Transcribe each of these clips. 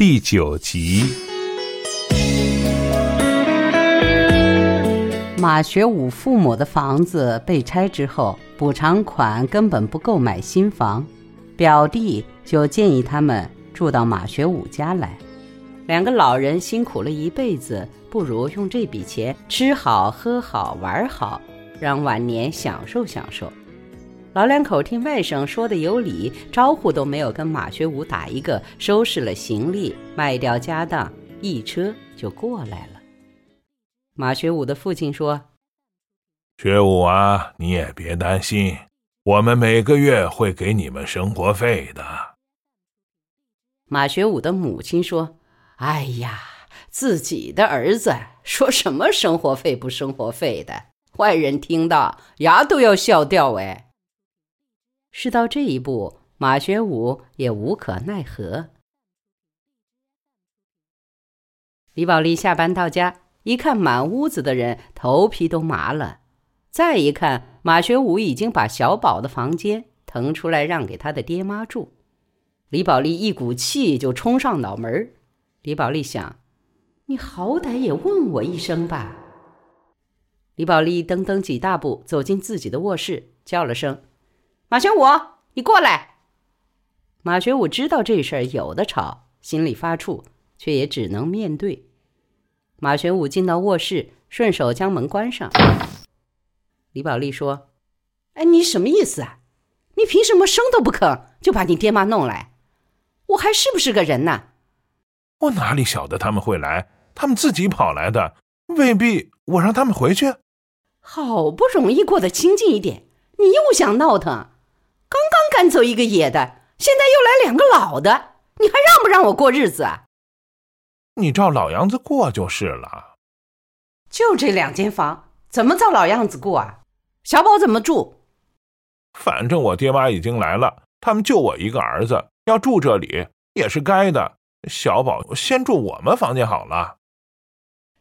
第九集。马学武父母的房子被拆之后，补偿款根本不够买新房，表弟就建议他们住到马学武家来。两个老人辛苦了一辈子，不如用这笔钱吃好、喝好、玩好，让晚年享受享受。老两口听外甥说的有理，招呼都没有跟马学武打一个，收拾了行李，卖掉家当，一车就过来了。马学武的父亲说：“学武啊，你也别担心，我们每个月会给你们生活费的。”马学武的母亲说：“哎呀，自己的儿子说什么生活费不生活费的，外人听到牙都要笑掉哎。”事到这一步，马学武也无可奈何。李宝莉下班到家，一看满屋子的人，头皮都麻了。再一看，马学武已经把小宝的房间腾出来让给他的爹妈住。李宝莉一股气就冲上脑门李宝莉想：“你好歹也问我一声吧。”李宝莉噔噔几大步走进自己的卧室，叫了声。马学武，你过来。马学武知道这事儿有的吵，心里发怵，却也只能面对。马学武进到卧室，顺手将门关上。李宝莉说：“哎，你什么意思啊？你凭什么声都不吭就把你爹妈弄来？我还是不是个人呢？”我哪里晓得他们会来？他们自己跑来的，未必我让他们回去。好不容易过得清静一点，你又想闹腾。刚刚赶走一个野的，现在又来两个老的，你还让不让我过日子啊？你照老样子过就是了。就这两间房，怎么照老样子过啊？小宝怎么住？反正我爹妈已经来了，他们就我一个儿子，要住这里也是该的。小宝先住我们房间好了。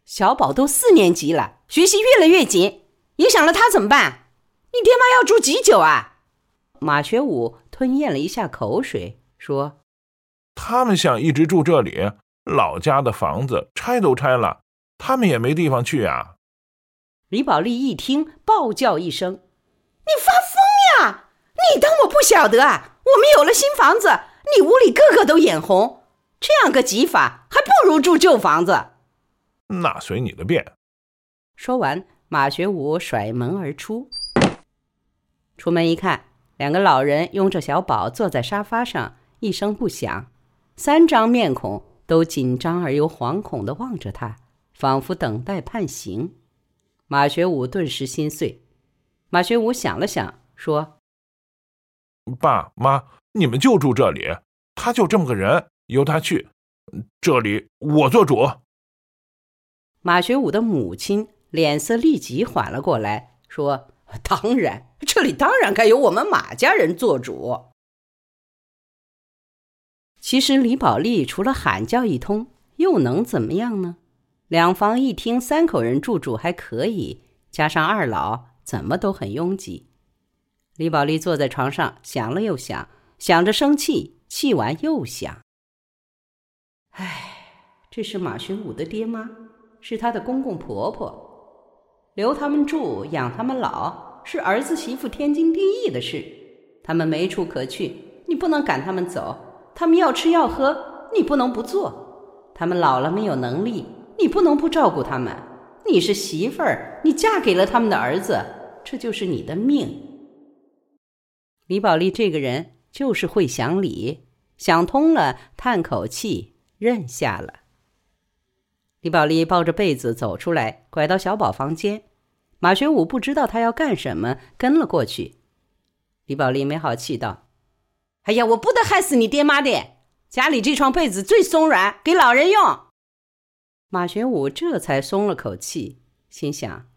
小宝都四年级了，学习越来越紧，影响了他怎么办？你爹妈要住几久啊？马学武吞咽了一下口水，说：“他们想一直住这里，老家的房子拆都拆了，他们也没地方去啊。”李宝莉一听，暴叫一声：“你发疯呀！你当我不晓得啊？我们有了新房子，你屋里个个都眼红，这样个挤法，还不如住旧房子。”那随你的便。说完，马学武甩门而出。出门一看。两个老人拥着小宝坐在沙发上，一声不响，三张面孔都紧张而又惶恐地望着他，仿佛等待判刑。马学武顿时心碎。马学武想了想，说：“爸妈，你们就住这里，他就这么个人，由他去。这里我做主。”马学武的母亲脸色立即缓了过来，说。当然，这里当然该由我们马家人做主。其实李宝莉除了喊叫一通，又能怎么样呢？两房一厅，三口人住住还可以，加上二老，怎么都很拥挤。李宝莉坐在床上想了又想，想着生气，气完又想。唉，这是马学武的爹妈，是他的公公婆婆。留他们住，养他们老，是儿子媳妇天经地义的事。他们没处可去，你不能赶他们走；他们要吃要喝，你不能不做。他们老了没有能力，你不能不照顾他们。你是媳妇儿，你嫁给了他们的儿子，这就是你的命。李宝莉这个人就是会想理，想通了，叹口气，认下了。李宝莉抱着被子走出来，拐到小宝房间。马学武不知道他要干什么，跟了过去。李宝莉没好气道：“哎呀，我不得害死你爹妈的！家里这床被子最松软，给老人用。”马学武这才松了口气，心想：“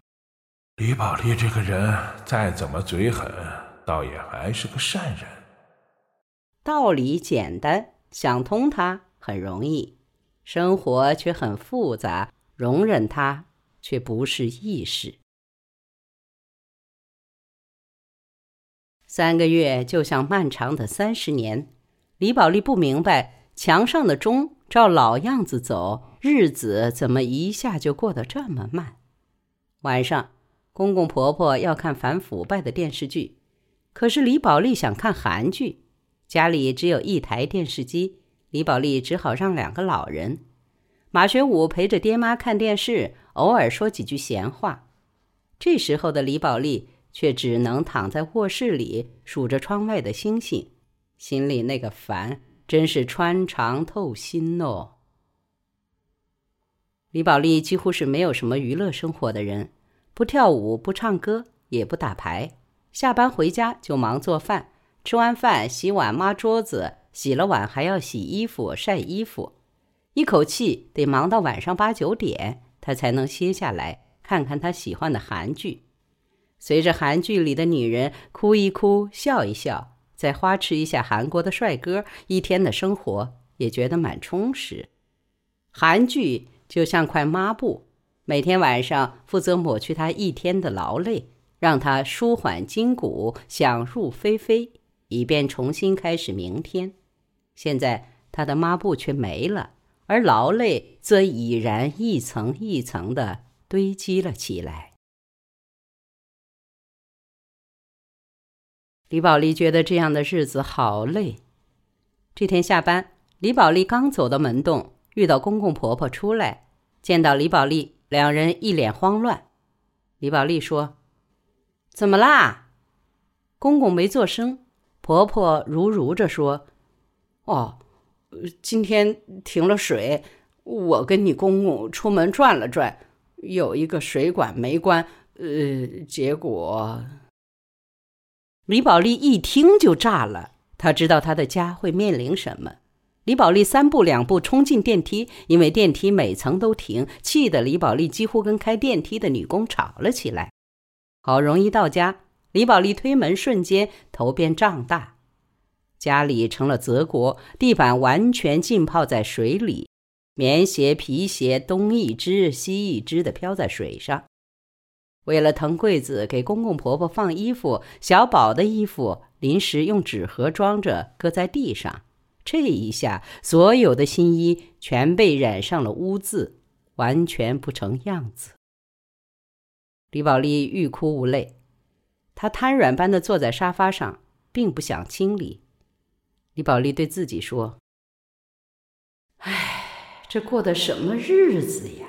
李宝莉这个人再怎么嘴狠，倒也还是个善人。道理简单，想通他很容易，生活却很复杂，容忍它却不是易事。”三个月就像漫长的三十年，李宝莉不明白墙上的钟照老样子走，日子怎么一下就过得这么慢？晚上，公公婆婆要看反腐败的电视剧，可是李宝莉想看韩剧，家里只有一台电视机，李宝莉只好让两个老人。马学武陪着爹妈看电视，偶尔说几句闲话。这时候的李宝莉却只能躺在卧室里数着窗外的星星，心里那个烦真是穿肠透心哦。李宝莉几乎是没有什么娱乐生活的人，不跳舞，不唱歌，也不打牌。下班回家就忙做饭，吃完饭洗碗、抹桌子，洗了碗还要洗衣服、晒衣服。一口气得忙到晚上八九点，他才能歇下来看看他喜欢的韩剧。随着韩剧里的女人哭一哭、笑一笑，再花痴一下韩国的帅哥，一天的生活也觉得蛮充实。韩剧就像块抹布，每天晚上负责抹去他一天的劳累，让他舒缓筋骨，想入非非，以便重新开始明天。现在他的抹布却没了。而劳累则已然一层一层的堆积了起来。李宝莉觉得这样的日子好累。这天下班，李宝莉刚走到门洞，遇到公公婆婆出来，见到李宝莉，两人一脸慌乱。李宝莉说：“怎么啦？”公公没做声，婆婆如如着说：“哦。”今天停了水，我跟你公公出门转了转，有一个水管没关，呃，结果李宝莉一听就炸了，她知道她的家会面临什么。李宝莉三步两步冲进电梯，因为电梯每层都停，气得李宝莉几乎跟开电梯的女工吵了起来。好容易到家，李宝莉推门瞬间头变胀大。家里成了泽国，地板完全浸泡在水里，棉鞋、皮鞋东一只西一只的飘在水上。为了腾柜子给公公婆婆放衣服，小宝的衣服临时用纸盒装着搁在地上。这一下，所有的新衣全被染上了污渍，完全不成样子。李宝莉欲哭无泪，她瘫软般的坐在沙发上，并不想清理。李宝莉对自己说：“唉，这过的什么日子呀？”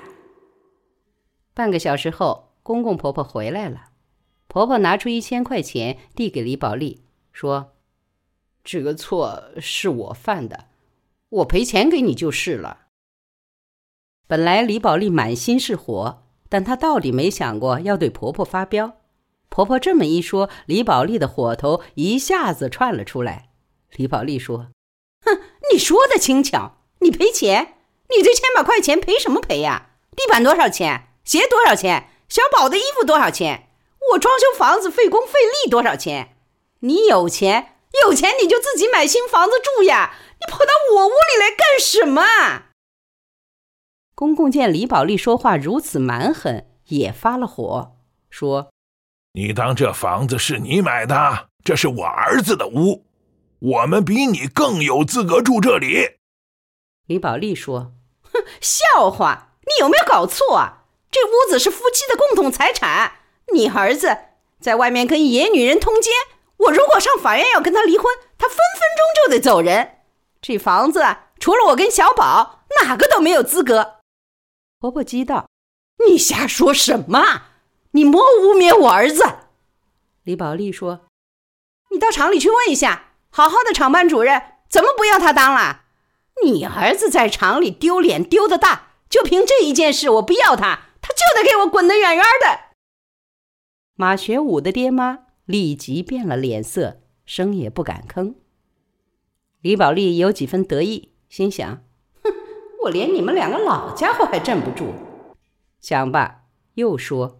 半个小时后，公公婆婆回来了。婆婆拿出一千块钱递给李宝莉，说：“这个错是我犯的，我赔钱给你就是了。”本来李宝莉满心是火，但她到底没想过要对婆婆发飙。婆婆这么一说，李宝莉的火头一下子窜了出来。李宝莉说：“哼，你说的轻巧，你赔钱？你这千把块钱赔什么赔呀？地板多少钱？鞋多少钱？小宝的衣服多少钱？我装修房子费工费力多少钱？你有钱，有钱你就自己买新房子住呀！你跑到我屋里来干什么？”公公见李宝莉说话如此蛮横，也发了火，说：“你当这房子是你买的？这是我儿子的屋。”我们比你更有资格住这里，李宝莉说：“哼，笑话！你有没有搞错啊？这屋子是夫妻的共同财产。你儿子在外面跟野女人通奸，我如果上法院要跟他离婚，他分分钟就得走人。这房子除了我跟小宝，哪个都没有资格。”婆婆激道：“你瞎说什么？你莫污蔑我儿子！”李宝莉说：“你到厂里去问一下。”好好的厂办主任怎么不要他当了？你儿子在厂里丢脸丢的大，就凭这一件事，我不要他，他就得给我滚得远远的。马学武的爹妈立即变了脸色，声也不敢吭。李宝莉有几分得意，心想：哼，我连你们两个老家伙还镇不住。想罢，又说：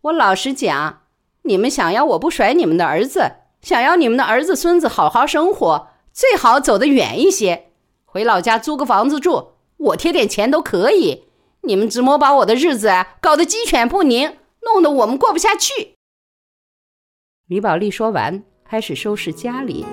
我老实讲，你们想要我不甩你们的儿子？想要你们的儿子孙子好好生活，最好走得远一些，回老家租个房子住，我贴点钱都可以。你们怎么把我的日子搞得鸡犬不宁，弄得我们过不下去。李宝莉说完，开始收拾家里